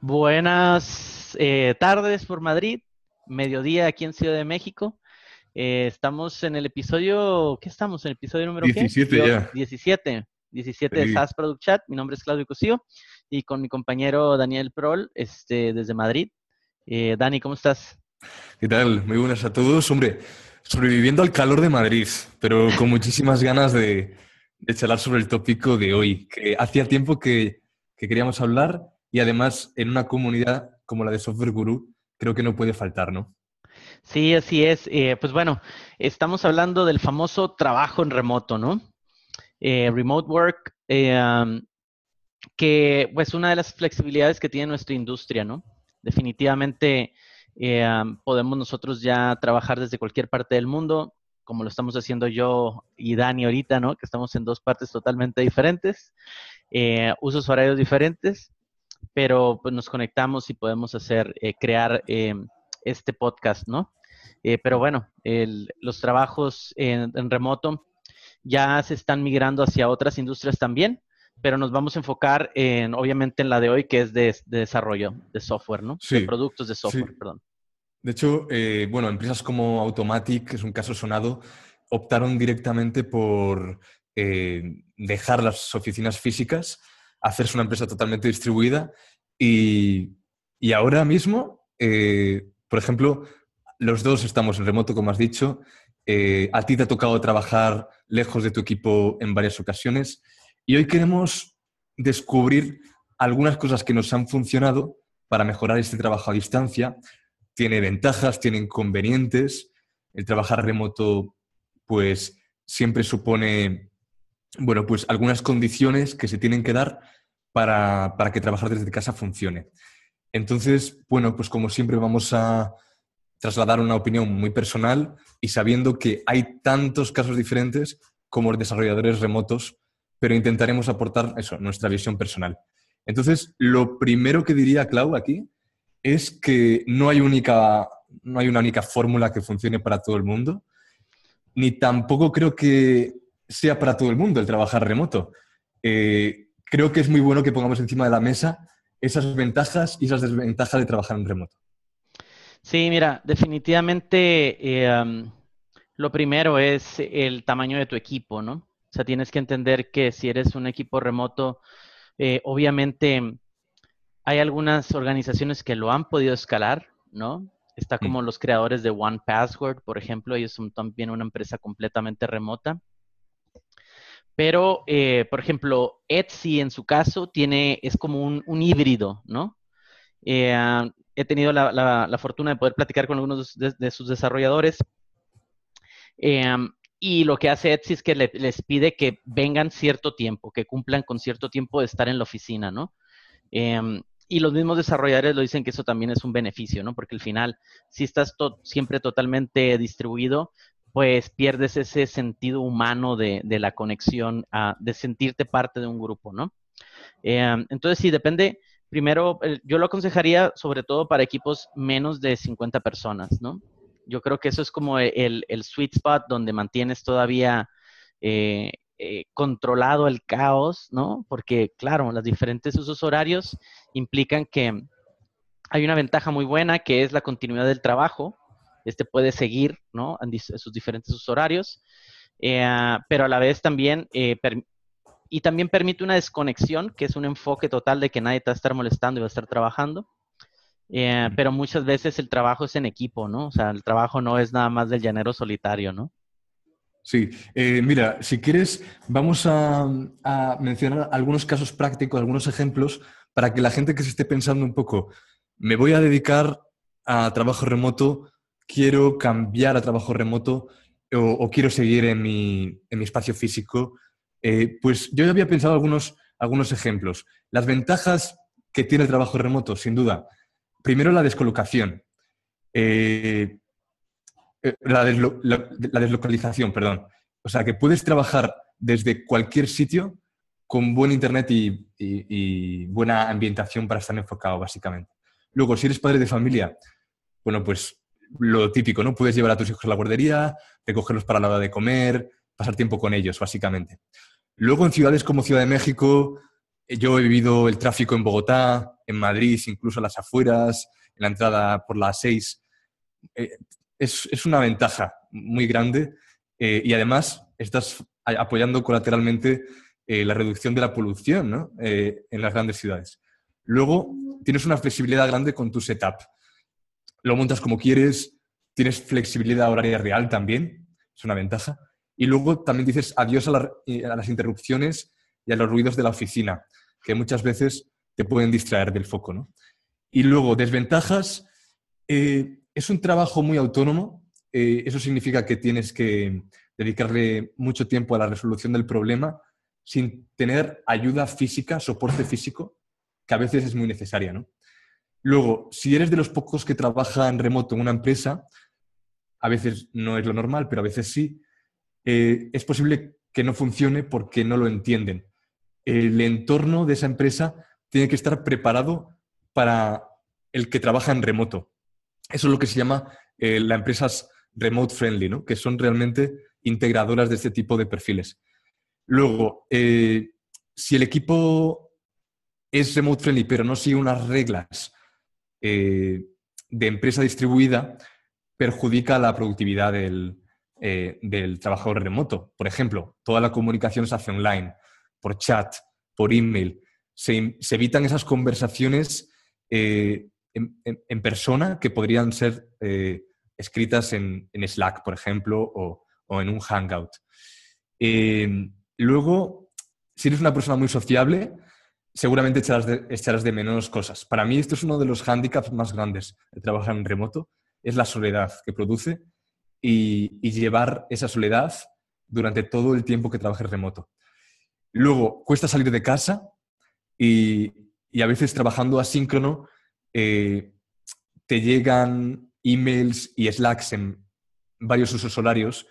Buenas eh, tardes por Madrid, mediodía aquí en Ciudad de México. Eh, estamos en el episodio, ¿qué estamos? ¿En el episodio número 17 ya. 17, 17 de. SAS Product Chat. Mi nombre es Claudio Cosío y con mi compañero Daniel Prol, este, desde Madrid. Eh, Dani, ¿cómo estás? ¿Qué tal? Muy buenas a todos. Hombre, sobreviviendo al calor de Madrid, pero con muchísimas ganas de, de charlar sobre el tópico de hoy, que hacía tiempo que, que queríamos hablar y además en una comunidad como la de Software Guru, creo que no puede faltar, ¿no? Sí, así es. Eh, pues bueno, estamos hablando del famoso trabajo en remoto, ¿no? Eh, remote work, um, que pues una de las flexibilidades que tiene nuestra industria, ¿no? Definitivamente um, podemos nosotros ya trabajar desde cualquier parte del mundo, como lo estamos haciendo yo y Dani ahorita, ¿no? Que estamos en dos partes totalmente diferentes, eh, usos horarios diferentes, pero pues nos conectamos y podemos hacer, eh, crear eh, este podcast, ¿no? Eh, pero bueno, el- los trabajos en, en remoto ya se están migrando hacia otras industrias también, pero nos vamos a enfocar en, obviamente, en la de hoy, que es de, de desarrollo de software, ¿no? Sí, De productos de software, sí. perdón. De hecho, eh, bueno, empresas como Automatic, que es un caso sonado, optaron directamente por eh, dejar las oficinas físicas, hacerse una empresa totalmente distribuida y, y ahora mismo, eh, por ejemplo, los dos estamos en remoto, como has dicho. a ti te ha tocado trabajar lejos de tu equipo en varias ocasiones y hoy queremos descubrir algunas cosas que nos han funcionado para mejorar este trabajo a distancia tiene ventajas, tiene inconvenientes. El trabajar remoto, pues, siempre supone, bueno, pues algunas condiciones que se tienen que dar para, para que trabajar desde casa funcione. Entonces, bueno, pues como siempre vamos a trasladar una opinión muy personal y sabiendo que hay tantos casos diferentes como los desarrolladores remotos, pero intentaremos aportar eso, nuestra visión personal. Entonces, lo primero que diría Clau aquí es que no hay, única, no hay una única fórmula que funcione para todo el mundo, ni tampoco creo que sea para todo el mundo el trabajar remoto. Eh, creo que es muy bueno que pongamos encima de la mesa esas ventajas y esas desventajas de trabajar en remoto. Sí, mira, definitivamente eh, um, lo primero es el tamaño de tu equipo, ¿no? O sea, tienes que entender que si eres un equipo remoto, eh, obviamente hay algunas organizaciones que lo han podido escalar, ¿no? Está como los creadores de One Password, por ejemplo, ellos son también una empresa completamente remota. Pero, eh, por ejemplo, Etsy en su caso tiene, es como un, un híbrido, ¿no? Eh, he tenido la, la- la fortuna de poder platicar con algunos de, de sus desarrolladores. Eh, y lo que hace Etsy es que le- les pide que vengan cierto tiempo, que cumplan con cierto tiempo de estar en la oficina, ¿no? Em, y los mismos desarrolladores lo dicen que eso también es un beneficio, ¿no? Porque al final, si estás siempre totalmente distribuido, pues pierdes ese sentido humano de, la conexión, ah, de sentirte parte de un grupo, ¿no? Em, entonces, sí, depende. Primero, yo lo aconsejaría sobre todo para equipos menos de 50 personas, ¿no? Yo creo que eso es como el, el sweet spot donde mantienes todavía eh, eh, controlado el caos, ¿no? Porque, claro, los diferentes usos horarios implican que hay una ventaja muy buena que es la continuidad del trabajo. Este puede seguir, ¿no? En sus diferentes usos horarios, eh, pero a la vez también, eh, y también permite una desconexión, que es un enfoque total de que nadie te va a estar molestando y va a estar trabajando. Eh, pero muchas veces el trabajo es en equipo, ¿no? O sea, el trabajo no es nada más del llanero solitario, ¿no? Sí, eh, mira, si quieres, vamos a, mencionar algunos casos prácticos, algunos ejemplos, para que la gente que se esté pensando un poco, me voy a dedicar a trabajo remoto, quiero cambiar a trabajo remoto o, quiero seguir en mi, en mi espacio físico, eh, pues yo ya había pensado algunos, algunos ejemplos. Las ventajas que tiene el trabajo remoto, sin duda. Primero, la descolocación. Eh, la, deslo- la- la deslocalización, perdón. O sea, que puedes trabajar desde cualquier sitio con buen internet y, buena ambientación para estar enfocado, básicamente. Luego, si eres padre de familia, bueno, pues lo típico, ¿no? Puedes llevar a tus hijos a la guardería, recogerlos para la hora de comer, pasar tiempo con ellos, básicamente. Luego, en ciudades como Ciudad de México, yo he vivido el tráfico en Bogotá, en Madrid, incluso a las afueras, en la entrada por la 6. Eh, es, una ventaja muy grande eh, y además estás apoyando colateralmente eh, la reducción de la polución en las grandes ciudades. Luego, tienes una flexibilidad grande con tu setup. Lo montas como quieres, tienes flexibilidad horaria real también, es una ventaja. Y luego también dices adiós a, las interrupciones y a los ruidos de la oficina, que muchas veces te pueden distraer del foco. ¿no? Y luego, desventajas, eh, es un trabajo muy autónomo. Eh, eso significa que tienes que dedicarle mucho tiempo a la resolución del problema sin tener ayuda física, soporte físico, que a veces es muy necesaria. ¿no? Luego, si eres de los pocos que trabaja en remoto en una empresa, a veces no es lo normal, pero a veces sí, eh, es posible que no funcione porque no lo entienden. El entorno de esa empresa tiene que estar preparado para el que trabaja en remoto. Eso es lo que se llama eh, las empresas remote friendly, ¿no? que son realmente integradoras de este tipo de perfiles. Luego, eh, si el equipo es remote friendly pero no sigue unas reglas eh, de empresa distribuida, perjudica la productividad del, del trabajador remoto. Por ejemplo, toda la comunicación se hace online, por chat, por email. Se, se evitan esas conversaciones en, persona que podrían ser eh, escritas en, Slack, por ejemplo, o, en un Hangout. Em, luego, si eres una persona muy sociable, seguramente echarás de, de menos cosas. Para mí esto es uno de los hándicaps más grandes de trabajar en remoto, es la soledad que produce y, y llevar esa soledad durante todo el tiempo que trabajes remoto. Luego, cuesta salir de casa y, y a veces trabajando asíncrono eh, te llegan emails y slacks en varios usos horarios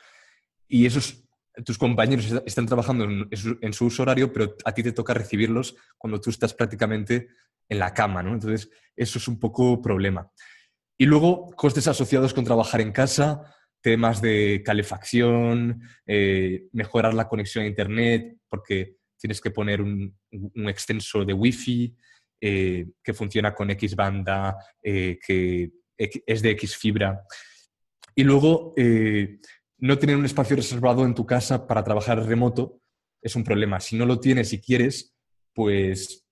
y esos tus compañeros están trabajando en, su uso horario, pero a ti te toca recibirlos cuando tú estás prácticamente en la cama, ¿no? Entonces, eso es un poco problema. Y luego, costes asociados con trabajar en casa, temas de calefacción, eh, mejorar la conexión a Internet, porque tienes que poner un, un extenso de Wi-Fi, eh, que funciona con X banda, eh, que es de X fibra. Y luego, eh, no tener un espacio reservado en tu casa para trabajar remoto es un problema. Si no lo tienes y quieres, pues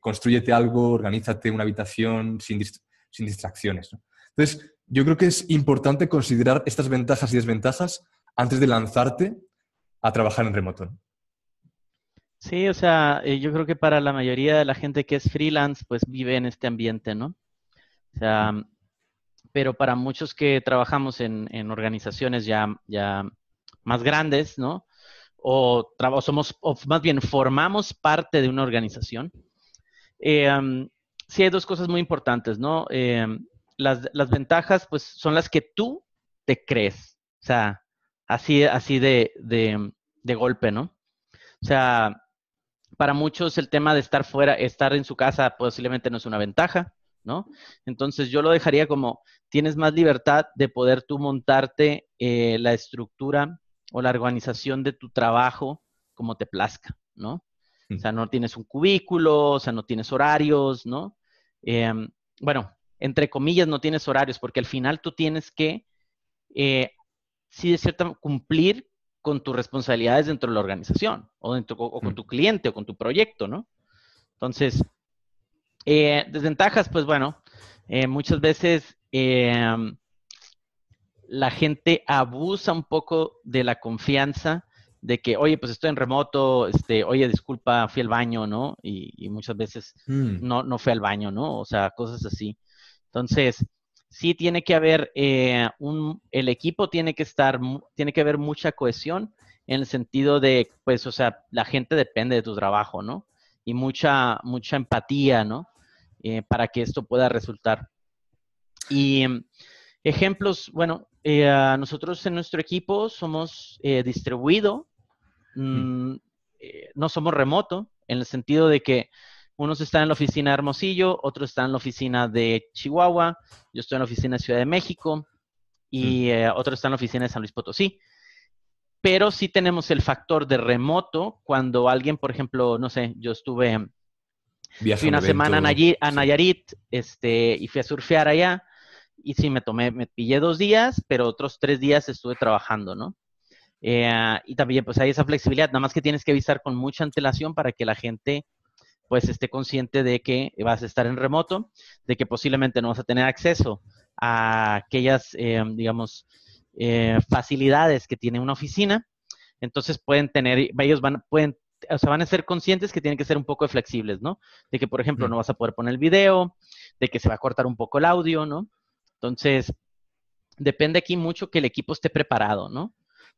construyete algo, organízate una habitación sin, distracciones. Entonces, yo creo que es importante considerar estas ventajas y desventajas antes de lanzarte a trabajar en remoto. Sí, o sea, eh, yo creo que para la mayoría de la gente que es freelance, pues vive en este ambiente, ¿no? O sea, pero para muchos que trabajamos en, organizaciones ya, ya más grandes, ¿no? O, somos, o más bien formamos parte de una organización. Eh, sí hay dos cosas muy importantes, ¿no? Eh, las, ventajas, pues, son las que tú te crees. O sea, así, así de, de golpe, ¿no? O sea, para muchos el tema de estar fuera, estar en su casa posiblemente no es una ventaja, ¿no? Entonces yo lo dejaría como, tienes más libertad de poder tú montarte eh, la estructura o la organización de tu trabajo como te plazca, ¿no? O sea, no tienes un cubículo, o sea, no tienes horarios, ¿no? Em, bueno, entre comillas, no tienes horarios, porque al final tú tienes que, eh, sí, de cierta, cumplir con tus responsabilidades dentro de la organización o, dentro, con mm. tu cliente o con tu proyecto, ¿no? Entonces, eh, desventajas, pues bueno, eh, muchas veces em, la gente abusa un poco de la confianza de que, oye, pues estoy en remoto, este, oye, disculpa, fui al baño, ¿no? Y, muchas veces mm. no, no fui al baño, ¿no? O sea, cosas así. Entonces, sí tiene que haber eh, un, el equipo tiene que estar, tiene que haber mucha cohesión en el sentido de, pues, o sea, la gente depende de tu trabajo, ¿no? Y mucha, mucha empatía, ¿no? Eh, para que esto pueda resultar. Y em, ejemplos, bueno, eh, nosotros en nuestro equipo somos distribuido, mm, no somos remoto, en el sentido de que unos están en la oficina de Hermosillo, otros están en la oficina de Chihuahua, yo estoy en la oficina de Ciudad de México y mm. eh, otros están en la oficina de San Luis Potosí. pero sí tenemos el factor de remoto cuando alguien, por ejemplo, no sé, yo estuve fui una semana a, Nayarit este, y fui a surfear allá y sí, me tomé, me pillé dos días, pero otros tres días estuve trabajando, ¿no? Eh, y también pues hay esa flexibilidad, nada más que tienes que avisar con mucha antelación para que la gente pues esté consciente de que vas a estar en remoto, de que posiblemente no vas a tener acceso a aquellas, eh, digamos, eh, facilidades que tiene una oficina. Entonces pueden tener, ellos van, pueden, o sea, van a ser conscientes que tienen que ser un poco flexibles, ¿no? De que, por ejemplo, mm. no vas a poder poner el video, de que se va a cortar un poco el audio, ¿no? Entonces, depende aquí mucho que el equipo esté preparado, ¿no?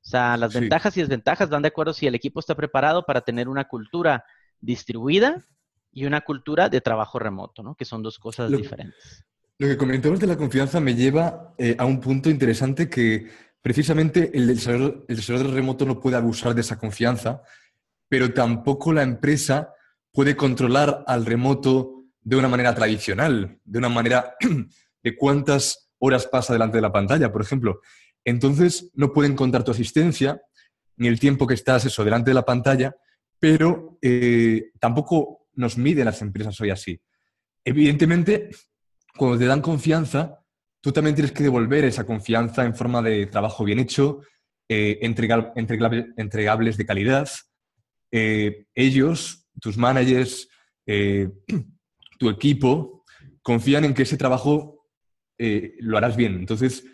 O sea, las ventajas y desventajas van de acuerdo si el equipo está preparado para tener una cultura distribuida y una cultura de trabajo remoto, ¿no? Que son dos cosas diferentes. Lo que comentamos de la confianza me lleva eh, a un punto interesante que precisamente el desarrollador, el desarrollador remoto no puede abusar de esa confianza, pero tampoco la empresa puede controlar al remoto de una manera tradicional, de una manera de cuántas horas pasa delante de la pantalla, por ejemplo. Entonces, no pueden contar tu asistencia ni el tiempo que estás eso delante de la pantalla, pero eh, tampoco nos miden las empresas hoy así. Evidentemente, cuando te dan confianza, tú también tienes que devolver esa confianza en forma de trabajo bien hecho, eh, entregables de calidad. Eh, ellos, tus managers, tu equipo, confían en que ese trabajo eh, lo harás bien. Entonces,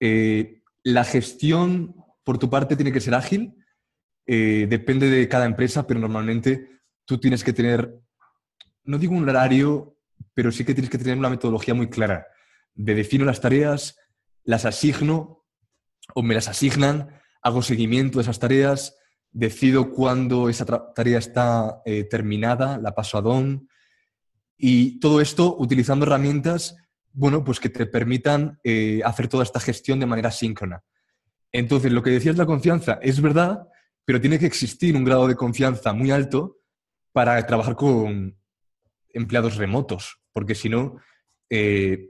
eh, la gestión por tu parte tiene que ser ágil, eh, depende de cada empresa, pero normalmente tú tienes que tener, no digo un horario, pero sí que tienes que tener una metodología muy clara. De defino las tareas, las asigno o me las asignan, hago seguimiento de esas tareas, decido cuándo esa tarea está terminada, la paso a DON. Y todo esto utilizando herramientas bueno, pues que te permitan eh, hacer toda esta gestión de manera síncrona. Entonces, lo que decías la confianza es verdad, pero tiene que existir un grado de confianza muy alto para trabajar con empleados remotos, porque si no, eh,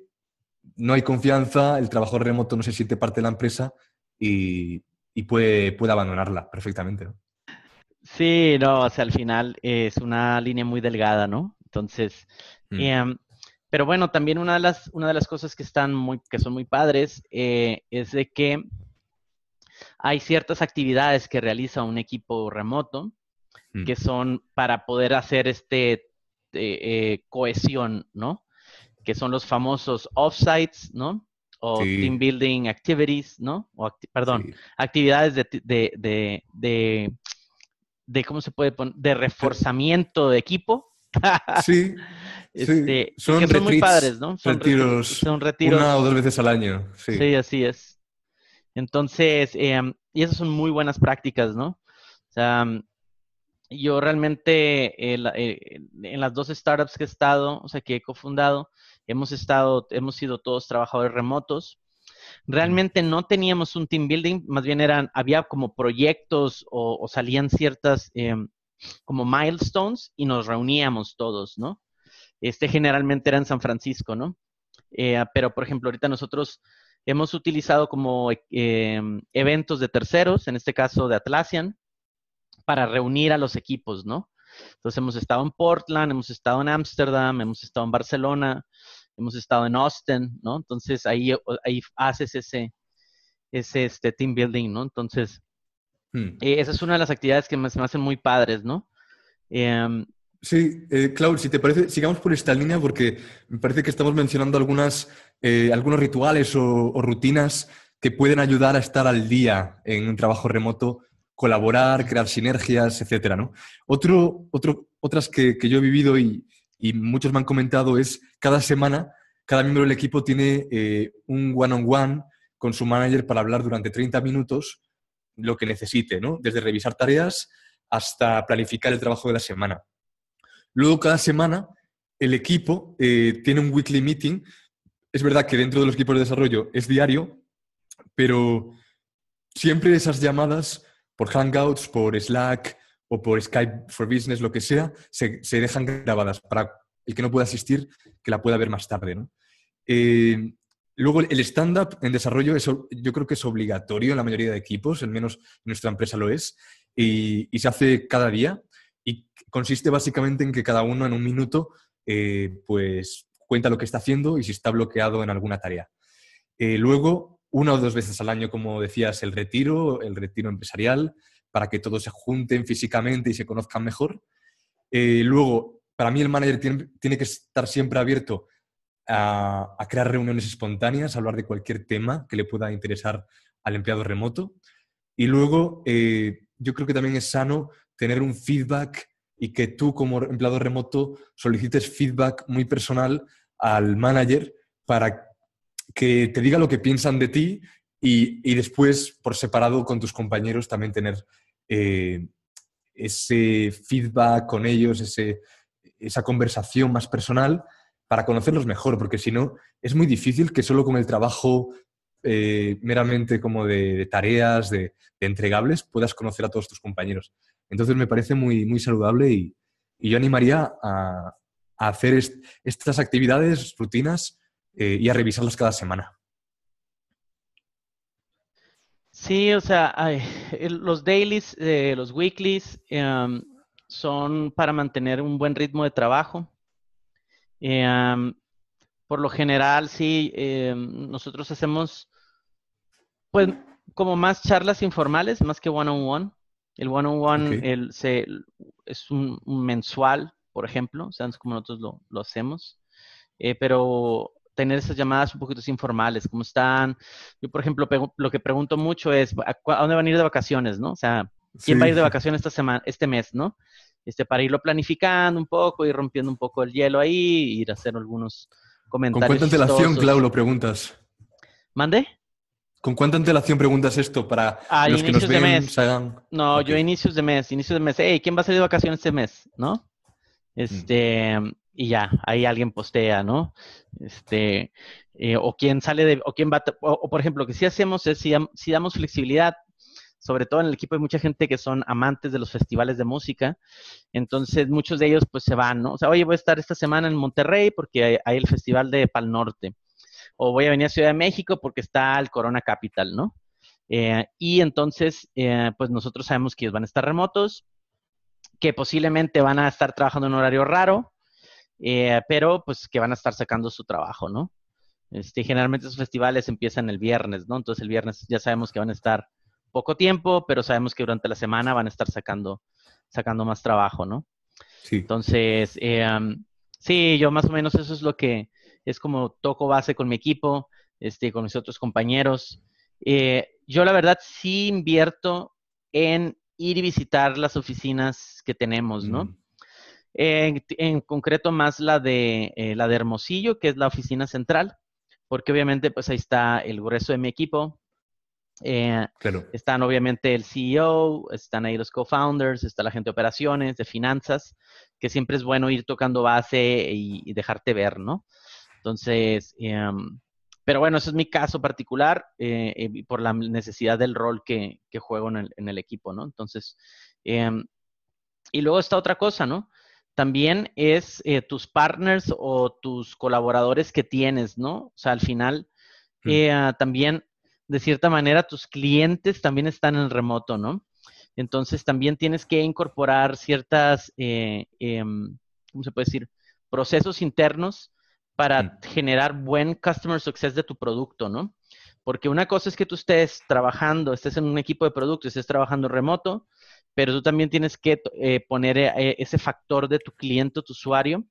no hay confianza, el trabajo remoto no se siente parte de la empresa y, puede, puede, abandonarla perfectamente. Sí, no, o sea, al final es una línea muy delgada, ¿no? Entonces, mm. em, pero bueno, también una de las, una de las cosas que, están muy, que son muy padres eh, es de que hay ciertas actividades que realiza un equipo remoto mm. que son para poder hacer este eh, eh, cohesión, ¿no? Que son los famosos offsites, ¿no? O team building activities, ¿no? O perdón, actividades de, de, de, de, ¿cómo se puede poner? De reforzamiento de equipo. Sí. Este, son, muy padres, ¿no? Son retiros, son retiros. Una o dos veces al año. Sí, así es. Entonces, em, y esas son muy buenas prácticas, ¿no? O sea, yo realmente eh, en las dos startups que he estado, o sea, que he cofundado, hemos estado, hemos sido todos trabajadores remotos. Realmente no teníamos un team building, más bien eran, había como proyectos o, salían ciertas em, como milestones y nos reuníamos todos, ¿no? Este generalmente era en San Francisco, ¿no? Eh, pero, por ejemplo, ahorita nosotros hemos utilizado como eventos de terceros, en este caso de Atlassian, para reunir a los equipos, ¿no? Entonces hemos estado en Portland, hemos estado en Ámsterdam, hemos estado en Barcelona, hemos estado en Austin, ¿no? Entonces ahí, ahí haces ese, ese este, team building, ¿no? Entonces, hmm. eh, esa es una de las actividades que me, me hacen muy padres, ¿no? Eh, Sí, eh, si te parece, sigamos por esta línea porque me parece que estamos mencionando algunas, eh, algunos rituales o, rutinas que pueden ayudar a estar al día en un trabajo remoto, colaborar, crear sinergias, etcétera, ¿no? Otro, otro, otras que, yo he vivido y, muchos me han comentado es cada semana, cada miembro del equipo tiene eh, un one-on-one con su manager para hablar durante 30 minutos lo que necesite, ¿no? Desde revisar tareas hasta planificar el trabajo de la semana. Luego, cada semana, el equipo eh, tiene un weekly meeting. Es verdad que dentro de los equipos de desarrollo es diario, pero siempre esas llamadas por Hangouts, por Slack o por Skype for Business, lo que sea, se, dejan grabadas para el que no pueda asistir, que la pueda ver más tarde. Eh, Luego, el stand-up en desarrollo es, yo creo que es obligatorio en la mayoría de equipos, al menos en nuestra empresa lo es, y, se hace cada día. Y consiste básicamente en que cada uno en un minuto eh, pues cuenta lo que está haciendo y si está bloqueado en alguna tarea. Eh, luego, una o dos veces al año, como decías, el retiro, el retiro empresarial, para que todos se junten físicamente y se conozcan mejor. Eh, luego, para mí el manager tiene, que estar siempre abierto a, crear reuniones espontáneas, a hablar de cualquier tema que le pueda interesar al empleado remoto. Y luego, eh, yo creo que también es sano tener un feedback y que tú como empleado remoto solicites feedback muy personal al manager para que te diga lo que piensan de ti y, después, por separado con tus compañeros, también tener eh, ese feedback con ellos, ese, esa conversación más personal para conocerlos mejor, porque si no, es muy difícil que solo con el trabajo eh, meramente como de, tareas, de, entregables, puedas conocer a todos tus compañeros. Entonces me parece muy, muy saludable y, yo animaría a, hacer estas actividades, rutinas eh, y a revisarlas cada semana. Sí, o sea, los dailies, eh, los weeklies em, son para mantener un buen ritmo de trabajo. Em, por lo general, sí, em, nosotros hacemos, pues, como más charlas informales, más que one-on-one. El one-on-one es un, mensual, por ejemplo, o sea, es como nosotros lo, lo hacemos. Eh, pero tener esas llamadas un poquito informales, ¿cómo están? Yo, por ejemplo, lo que pregunto mucho es, ¿a, dónde van a ir de vacaciones, no? O sea, ¿quién va a ir de vacaciones esta semana, este mes, no? Este, para irlo planificando un poco, ir rompiendo un poco el hielo ahí, ir a hacer algunos comentarios. ¿Con cuánta antelación, Clau, lo preguntas? ¿Mande? ¿Con cuánta antelación preguntas esto para ah, los que nos ven, mes. No, yo inicios de mes, inicios de mes. Hey, ¿quién va a salir de vacaciones este mes? ¿No? Mm. Y ya, ahí alguien postea, ¿no? Este, eh, o quién sale de, o quién va, o, por ejemplo, lo que sí hacemos es si, si, damos flexibilidad, sobre todo en el equipo hay mucha gente que son amantes de los festivales de música, entonces muchos de ellos pues se van, ¿no? O sea, oye, voy a estar esta semana en Monterrey porque hay, el festival de Pal Norte, o voy a venir a Ciudad de México porque está el Corona Capital, ¿no? Eh, y entonces, eh, pues nosotros sabemos que ellos van a estar remotos, que posiblemente van a estar trabajando en un horario raro, eh, pero pues que van a estar sacando su trabajo, ¿no? Este, generalmente esos festivales empiezan el viernes, ¿no? Entonces el viernes ya sabemos que van a estar poco tiempo, pero sabemos que durante la semana van a estar sacando, sacando más trabajo, ¿no? Sí. Entonces, eh, sí, yo más o menos eso es lo que es como toco base con mi equipo, este, con mis otros compañeros. Eh, yo la verdad sí invierto en ir y visitar las oficinas que tenemos, ¿no? Mm. En, concreto más la de, eh, la de Hermosillo, que es la oficina central, porque obviamente pues ahí está el grueso de mi equipo. Eh, están obviamente el CEO, están ahí los co-founders, está la gente de operaciones, de finanzas, que siempre es bueno ir tocando base y, dejarte ver, ¿no? Entonces, em, pero bueno, ese es mi caso particular eh, por la necesidad del rol que, juego en el, en el, equipo, ¿no? Entonces, em, y luego está otra cosa, ¿no? También es eh, tus partners o tus colaboradores que tienes, ¿no? O sea, al final, mm. eh, ah, también, de cierta manera, tus clientes también están en remoto, ¿no? Entonces, también tienes que incorporar ciertas, eh, em, ¿cómo se puede decir? Procesos internos para mm. generar buen customer success de tu producto, ¿no? Porque una cosa es que tú estés trabajando, estés en un equipo de producto, estés trabajando remoto, pero tú también tienes que eh, poner eh, ese factor de tu cliente, tu usuario,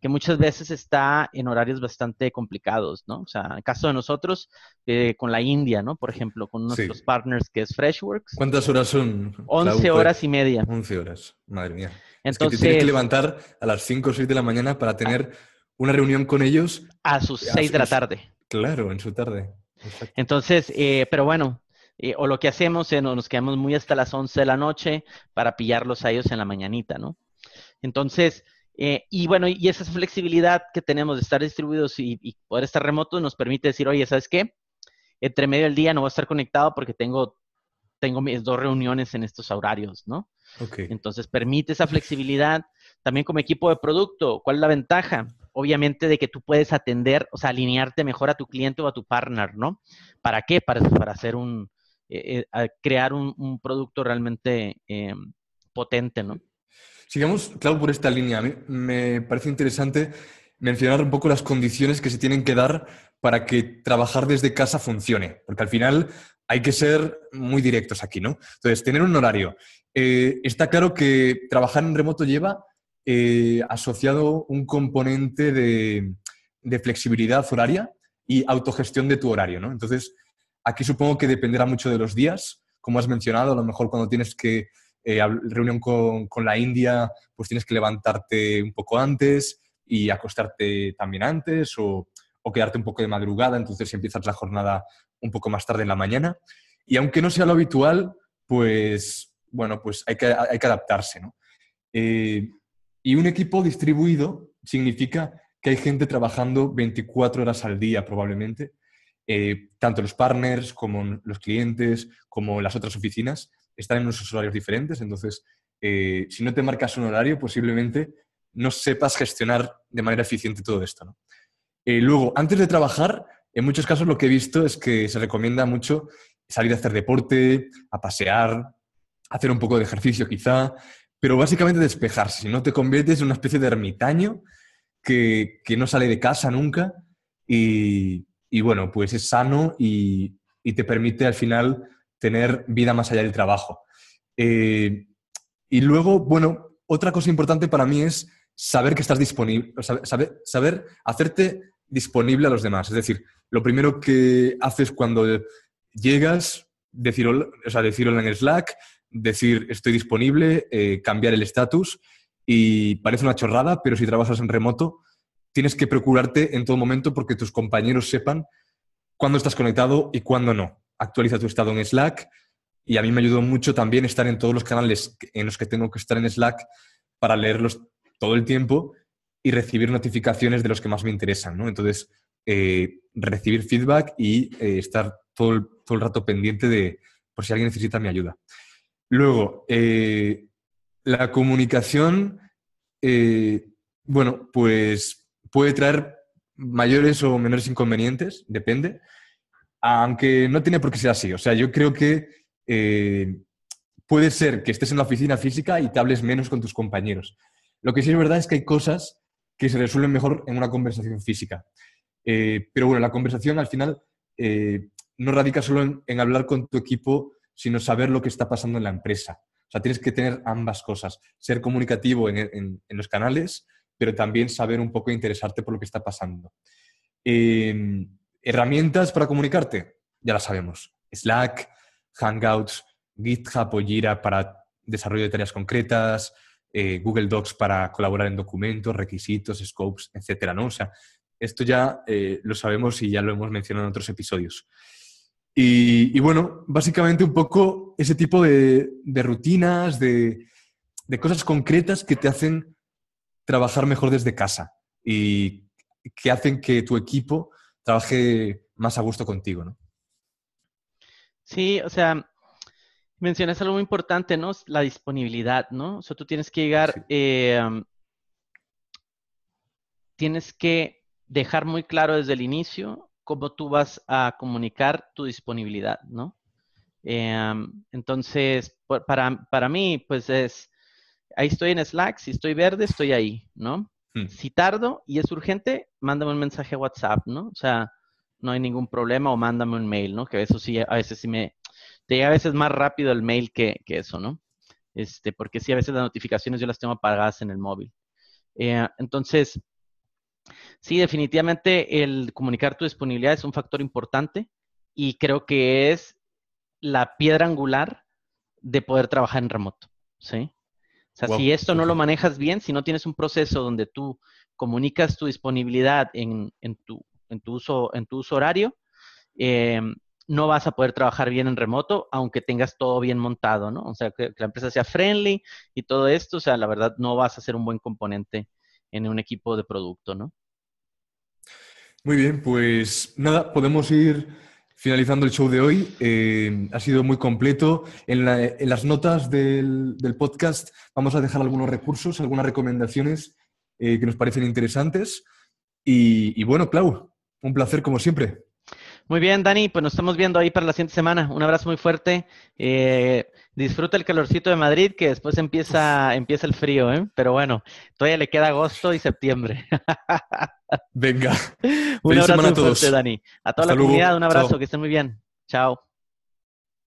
que muchas veces está en horarios bastante complicados, ¿no? O sea, en el caso de nosotros, eh, con la India, ¿no? Por ejemplo, con nuestros partners que es Freshworks. ¿Cuántas horas son? 11 horas y media. 11 horas, madre mía. Entonces, es que te tienes que levantar a las 5 o 6 de la mañana para tener una reunión con ellos. A sus 6 de la tarde. Claro, en su tarde. Entonces, pero bueno, eh, o lo que hacemos es nos quedamos muy hasta las 11 de la noche para pillarlos a ellos en la mañanita, ¿no? Entonces, eh, y bueno, y esa flexibilidad que tenemos de estar distribuidos y, poder estar remotos nos permite decir, oye, ¿sabes qué? Entre medio del día no voy a estar conectado porque tengo, tengo mis dos reuniones en estos horarios, ¿no? Okay. Entonces, permite esa flexibilidad. También como equipo de producto, ¿cuál es la ventaja? obviamente de que tú puedes atender, o sea, alinearte mejor a tu cliente o a tu partner, ¿no? ¿Para qué? Para, para hacer un, eh, eh, crear un, producto realmente em, potente, ¿no? Sigamos, claro, por esta línea. A mí me parece interesante mencionar un poco las condiciones que se tienen que dar para que trabajar desde casa funcione, porque al final hay que ser muy directos aquí, ¿no? Entonces, tener un horario. Eh, está claro que trabajar en remoto lleva eh, asociado un componente de, flexibilidad horaria y autogestión de tu horario, ¿no? Entonces, aquí supongo que dependerá mucho de los días, como has mencionado, a lo mejor cuando tienes que eh, reunión con, la India, pues tienes que levantarte un poco antes y acostarte también antes o, quedarte un poco de madrugada, entonces empiezas la jornada un poco más tarde en la mañana. Y aunque no sea lo habitual, pues bueno, pues hay que, hay que adaptarse, ¿no? Eh, y un equipo distribuido significa que hay gente trabajando 24 horas al día probablemente, eh, tanto los partners como los clientes, como las otras oficinas, están en unos horarios diferentes. Entonces, eh, si no te marcas un horario, posiblemente no sepas gestionar de manera eficiente todo esto. Eh, luego, antes de trabajar, en muchos casos lo que he visto es que se recomienda mucho salir a hacer deporte, a pasear, hacer un poco de ejercicio quizá, pero básicamente despejarse, si no te conviertes en una especie de ermitaño que, no sale de casa nunca y, bueno, pues es sano y, te permite al final tener vida más allá del trabajo. Eh, y luego, bueno, otra cosa importante para mí es saber que estás disponible, saber, saber hacerte disponible a los demás. Es decir, lo primero que haces cuando llegas, decirlo, o sea, decirlo en el Slack, decir estoy disponible, eh, cambiar el estatus y parece una chorrada, pero si trabajas en remoto, tienes que procurarte en todo momento porque tus compañeros sepan cuándo estás conectado y cuándo no. Actualiza tu estado en Slack y a mí me ayudó mucho también estar en todos los canales en los que tengo que estar en Slack para leerlos todo el tiempo y recibir notificaciones de los que más me interesan. ¿no? Entonces, eh, recibir feedback y eh, estar todo todo el rato pendiente de por si alguien necesita mi ayuda. Luego, eh, la comunicación, bueno, pues puede traer mayores o menores inconvenientes, depende, aunque no tiene por qué ser así. O sea, yo creo que eh, puede ser que estés en la oficina física y te hables menos con tus compañeros. Lo que sí es verdad es que hay cosas que se resuelven mejor en una conversación física. pero bueno, la conversación al final no radica solo en hablar con tu equipo sino saber lo que está pasando en la empresa. O sea, tienes que tener ambas cosas, ser comunicativo en, los canales, pero también saber un poco interesarte por lo que está pasando. Em, herramientas para comunicarte, ya las sabemos. Slack, Hangouts, GitHub o Jira para desarrollo de tareas concretas, eh, Google Docs para colaborar en documentos, requisitos, scopes, etcétera, ¿no? O sea, esto ya eh, lo sabemos y ya lo hemos mencionado en otros episodios. Y, bueno, básicamente un poco ese tipo de, rutinas, de, cosas concretas que te hacen trabajar mejor desde casa y que hacen que tu equipo trabaje más a gusto contigo, ¿no? Sí, o sea, mencionas algo muy importante, ¿no? La disponibilidad, ¿no? O sea, tú tienes que llegar, eh, tienes que dejar muy claro desde el inicio cómo tú vas a comunicar tu disponibilidad, ¿no? Em, entonces, para, para, mí, pues es, ahí estoy en Slack, si estoy verde, estoy ahí, ¿no? Hmm. Si tardo y es urgente, mándame un mensaje a WhatsApp, ¿no? O sea, no hay ningún problema o mándame un mail, ¿no? Que eso sí, a veces sí me, te llega a veces más rápido el mail que, que eso, ¿no? Este, porque sí, a veces las notificaciones yo las tengo apagadas en el móvil. Eh, entonces, Sí, definitivamente el comunicar tu disponibilidad es un factor importante y creo que es la piedra angular de poder trabajar en remoto, ¿sí? O sea, si esto no lo manejas bien, si no tienes un proceso donde tú comunicas tu disponibilidad en, tu, en, tu, uso, en tu uso horario, em, no vas a poder trabajar bien en remoto, aunque tengas todo bien montado, ¿no? O sea, que, que, la empresa sea friendly y todo esto, o sea, la verdad no vas a ser un buen componente en un equipo de producto, ¿no? Muy bien, pues nada, podemos ir finalizando el show de hoy. Eh, ha sido muy completo. En, las notas del, podcast vamos a dejar algunos recursos, algunas recomendaciones eh, que nos parecen interesantes. Y, bueno, Clau, un placer como siempre. Muy bien, Dani, pues nos estamos viendo ahí para la siguiente semana. Un abrazo muy fuerte. Eh, disfruta el calorcito de Madrid, que después empieza, empieza el frío. Pero bueno, todavía le queda agosto y septiembre. Venga. un abrazo muy fuerte, Dani. A toda la comunidad, un abrazo, que estén muy bien. Chao.